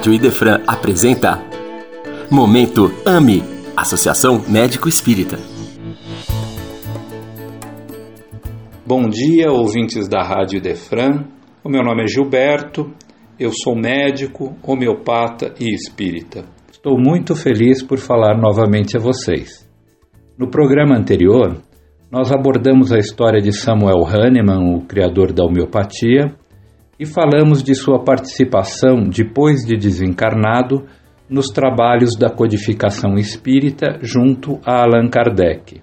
Rádio Idefran apresenta Momento AME Associação Médico Espírita. Bom dia, ouvintes da Rádio Idefran. O meu nome é Gilberto, eu sou médico, homeopata e espírita. Estou muito feliz por falar novamente a vocês. No programa anterior, nós abordamos a história de Samuel Hahnemann, o criador da homeopatia, e falamos de sua participação, depois de desencarnado, nos trabalhos da codificação espírita junto a Allan Kardec.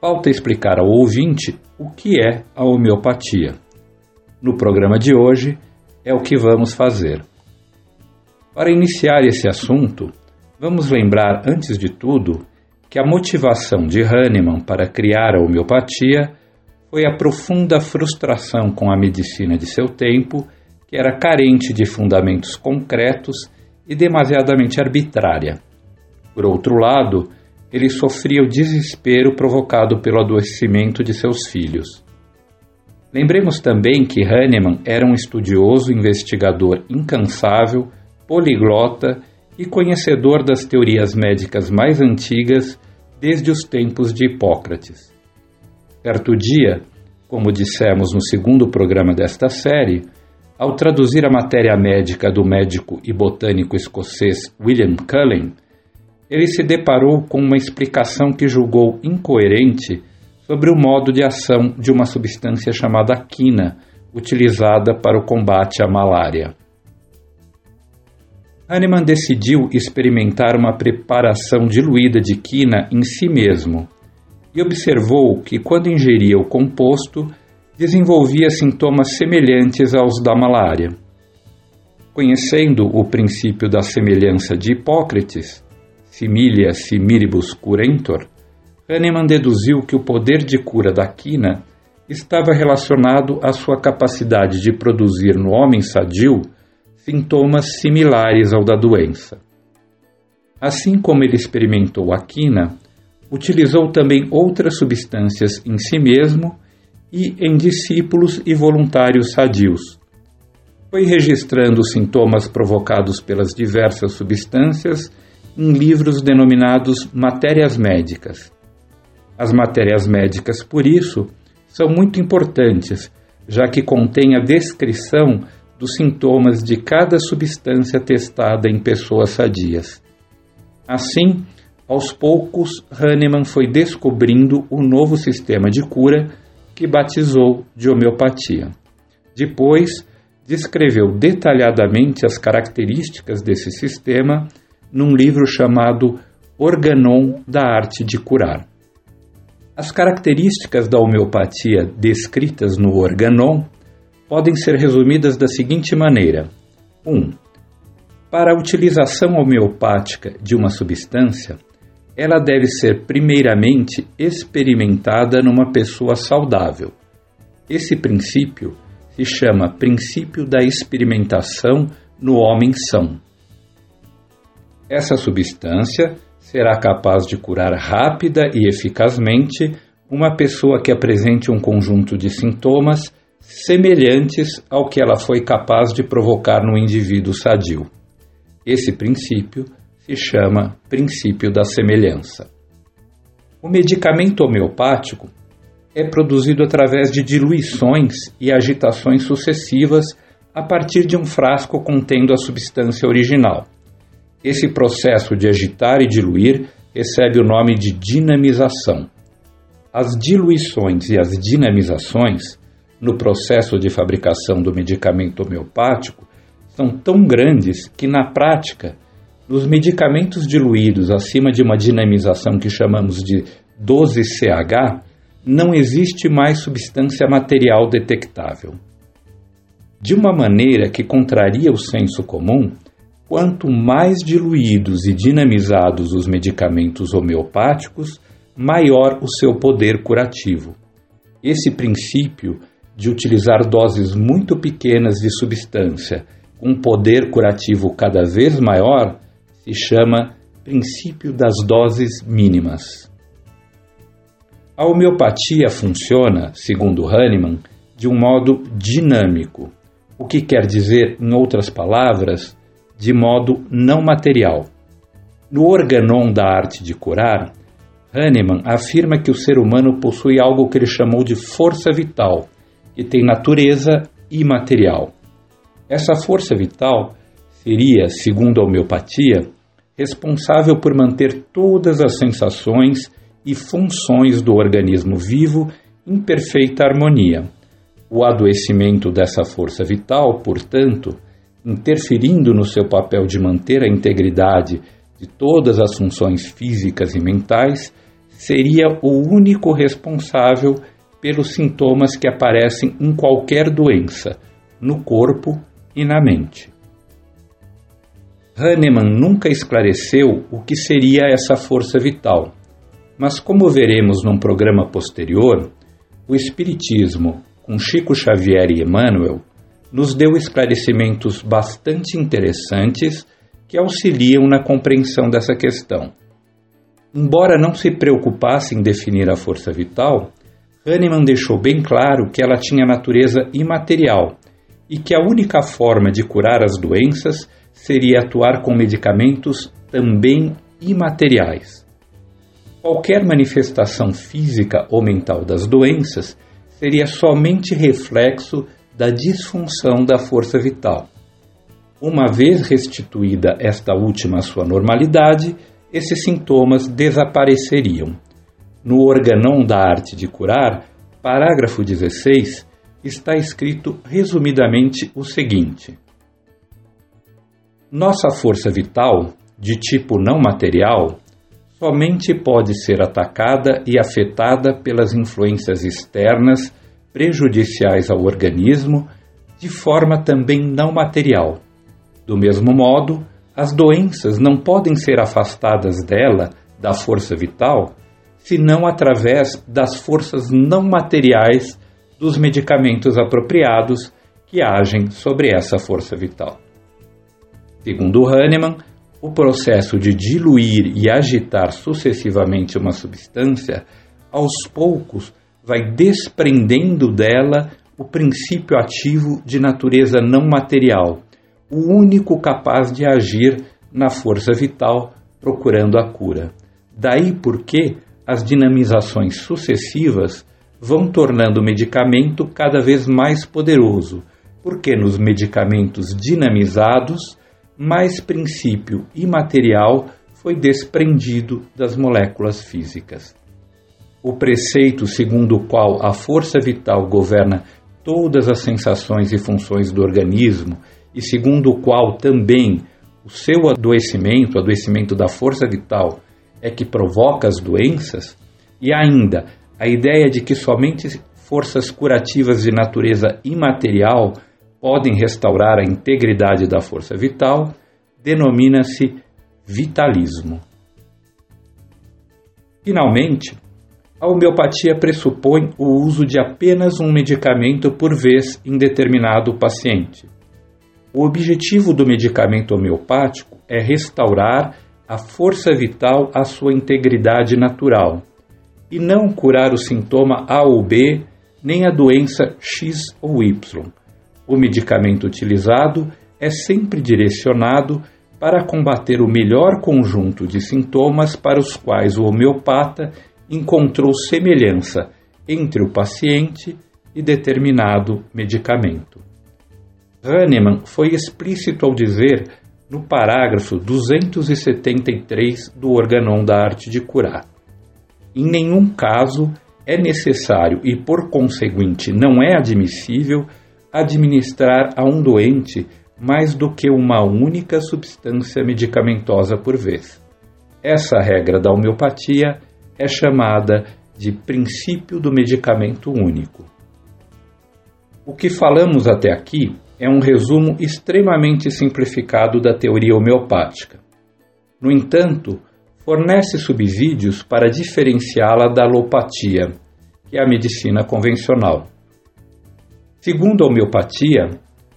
Falta explicar ao ouvinte o que é a homeopatia. No programa de hoje é o que vamos fazer. Para iniciar esse assunto, vamos lembrar, antes de tudo, que a motivação de Hahnemann para criar a homeopatia foi a profunda frustração com a medicina de seu tempo, que era carente de fundamentos concretos e demasiadamente arbitrária. Por outro lado, ele sofria o desespero provocado pelo adoecimento de seus filhos. Lembremos também que Hahnemann era um estudioso investigador incansável, poliglota e conhecedor das teorias médicas mais antigas desde os tempos de Hipócrates. Certo dia, como dissemos no segundo programa desta série, ao traduzir a matéria médica do médico e botânico escocês William Cullen, ele se deparou com uma explicação que julgou incoerente sobre o modo de ação de uma substância chamada quina, utilizada para o combate à malária. Hahnemann decidiu experimentar uma preparação diluída de quina em si mesmo e observou que, quando ingeria o composto, desenvolvia sintomas semelhantes aos da malária. Conhecendo o princípio da semelhança de Hipócrates, similia similibus curentor, Hahnemann deduziu que o poder de cura da quina estava relacionado à sua capacidade de produzir no homem sadio sintomas similares ao da doença. Assim como ele experimentou a quina, utilizou também outras substâncias em si mesmo e em discípulos e voluntários sadios. Foi registrando sintomas provocados pelas diversas substâncias em livros denominados matérias médicas. As matérias médicas, por isso, são muito importantes, já que contêm a descrição dos sintomas de cada substância testada em pessoas sadias. Assim, aos poucos, Hahnemann foi descobrindo o novo sistema de cura que batizou de homeopatia. Depois, descreveu detalhadamente as características desse sistema num livro chamado Organon da Arte de Curar. As características da homeopatia descritas no Organon podem ser resumidas da seguinte maneira: 1. Um, para a utilização homeopática de uma substância, ela deve ser primeiramente experimentada numa pessoa saudável. Esse princípio se chama princípio da experimentação no homem são. Essa substância será capaz de curar rápida e eficazmente uma pessoa que apresente um conjunto de sintomas semelhantes ao que ela foi capaz de provocar no indivíduo sadio. Esse princípio se chama princípio da semelhança. O medicamento homeopático é produzido através de diluições e agitações sucessivas a partir de um frasco contendo a substância original. Esse processo de agitar e diluir recebe o nome de dinamização. As diluições e as dinamizações no processo de fabricação do medicamento homeopático são tão grandes que, na prática, nos medicamentos diluídos acima de uma dinamização que chamamos de 12CH, não existe mais substância material detectável. De uma maneira que contraria o senso comum, quanto mais diluídos e dinamizados os medicamentos homeopáticos, maior o seu poder curativo. Esse princípio de utilizar doses muito pequenas de substância com poder curativo cada vez maior se chama princípio das doses mínimas. A homeopatia funciona, segundo Hahnemann, de um modo dinâmico, o que quer dizer, em outras palavras, de modo não material. No Organon da Arte de Curar, Hahnemann afirma que o ser humano possui algo que ele chamou de força vital, que tem natureza imaterial. Essa força vital seria, segundo a homeopatia, responsável por manter todas as sensações e funções do organismo vivo em perfeita harmonia. O adoecimento dessa força vital, portanto, interferindo no seu papel de manter a integridade de todas as funções físicas e mentais, seria o único responsável pelos sintomas que aparecem em qualquer doença, no corpo e na mente. Hahnemann nunca esclareceu o que seria essa força vital, mas como veremos num programa posterior, o Espiritismo, com Chico Xavier e Emmanuel, nos deu esclarecimentos bastante interessantes que auxiliam na compreensão dessa questão. Embora não se preocupasse em definir a força vital, Hahnemann deixou bem claro que ela tinha natureza imaterial e que a única forma de curar as doenças seria atuar com medicamentos também imateriais. Qualquer manifestação física ou mental das doenças seria somente reflexo da disfunção da força vital. Uma vez restituída esta última à sua normalidade, esses sintomas desapareceriam. No Organon da Arte de Curar, parágrafo 16, está escrito resumidamente o seguinte: Nossa força vital, de tipo não material, somente pode ser atacada e afetada pelas influências externas prejudiciais ao organismo, de forma também não material do mesmo modo, as doenças não podem ser afastadas dela, da força vital, senão através das forças não materiais dos medicamentos apropriados que agem sobre essa força vital. Segundo Hahnemann, o processo de diluir e agitar sucessivamente uma substância, aos poucos vai desprendendo dela o princípio ativo de natureza não material o único capaz de agir na força vital procurando a cura. Daí porque as dinamizações sucessivas vão tornando o medicamento cada vez mais poderoso, porque nos medicamentos dinamizados, mais princípio imaterial foi desprendido das moléculas físicas. O preceito segundo o qual a força vital governa todas as sensações e funções do organismo e segundo o qual também o seu adoecimento, o adoecimento da força vital, é que provoca as doenças, e ainda a ideia de que somente forças curativas de natureza imaterial podem restaurar a integridade da força vital, denomina-se vitalismo. Finalmente, a homeopatia pressupõe o uso de apenas um medicamento por vez em determinado paciente. O objetivo do medicamento homeopático é restaurar a força vital à sua integridade natural e não curar o sintoma A ou B, nem a doença X ou Y. O medicamento utilizado é sempre direcionado para combater o melhor conjunto de sintomas para os quais o homeopata encontrou semelhança entre o paciente e determinado medicamento. Hahnemann foi explícito ao dizer, no parágrafo 273 do Organon da Arte de Curar: em nenhum caso é necessário e, por conseguinte, não é admissível administrar a um doente mais do que uma única substância medicamentosa por vez. Essa regra da homeopatia é chamada de princípio do medicamento único. O que falamos até aqui é um resumo extremamente simplificado da teoria homeopática. No entanto, fornece subsídios para diferenciá-la da alopatia, que é a medicina convencional. Segundo a homeopatia,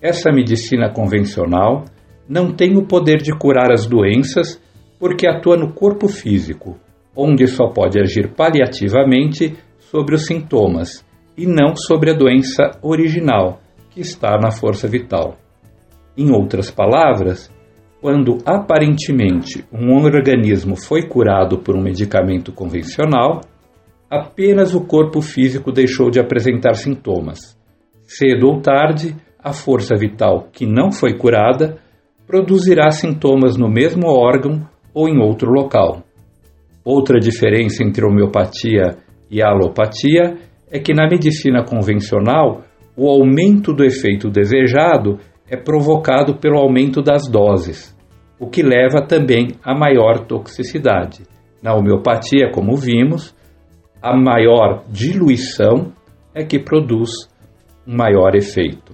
essa medicina convencional não tem o poder de curar as doenças porque atua no corpo físico, onde só pode agir paliativamente sobre os sintomas e não sobre a doença original, que está na força vital. Em outras palavras, quando aparentemente um organismo foi curado por um medicamento convencional, apenas o corpo físico deixou de apresentar sintomas. Cedo ou tarde, a força vital que não foi curada produzirá sintomas no mesmo órgão ou em outro local. Outra diferença entre homeopatia e alopatia é que na medicina convencional o aumento do efeito desejado é provocado pelo aumento das doses o que leva também a maior toxicidade. Na homeopatia, como vimos, a maior diluição é que produz um maior efeito.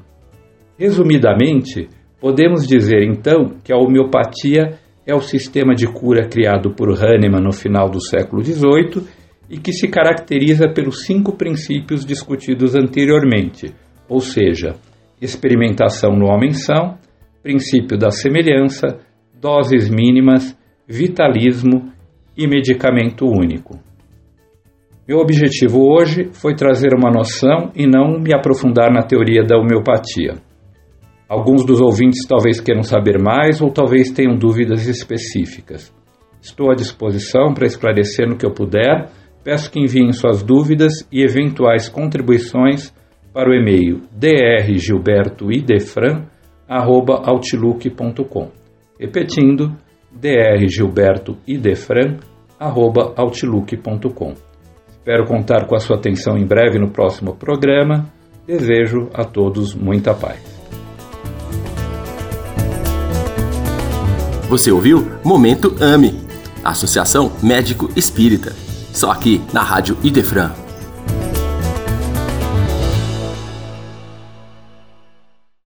Resumidamente, podemos dizer então que a homeopatia é o sistema de cura criado por Hahnemann no final do século XVIII e que se caracteriza pelos cinco princípios discutidos anteriormente, ou seja, experimentação no homem-são, princípio da semelhança, doses mínimas, vitalismo e medicamento único. Meu objetivo hoje foi trazer uma noção e não me aprofundar na teoria da homeopatia. Alguns dos ouvintes talvez queiram saber mais ou talvez tenham dúvidas específicas. Estou à disposição para esclarecer no que eu puder. Peço que enviem suas dúvidas e eventuais contribuições para o e-mail drgilbertoidefran.outlook.com. Repetindo, drgilbertoidefran.outlook.com. Espero contar com a sua atenção em breve no próximo programa. Desejo a todos muita paz. Você ouviu Momento AME, Associação Médico Espírita. Só aqui na Rádio Idefran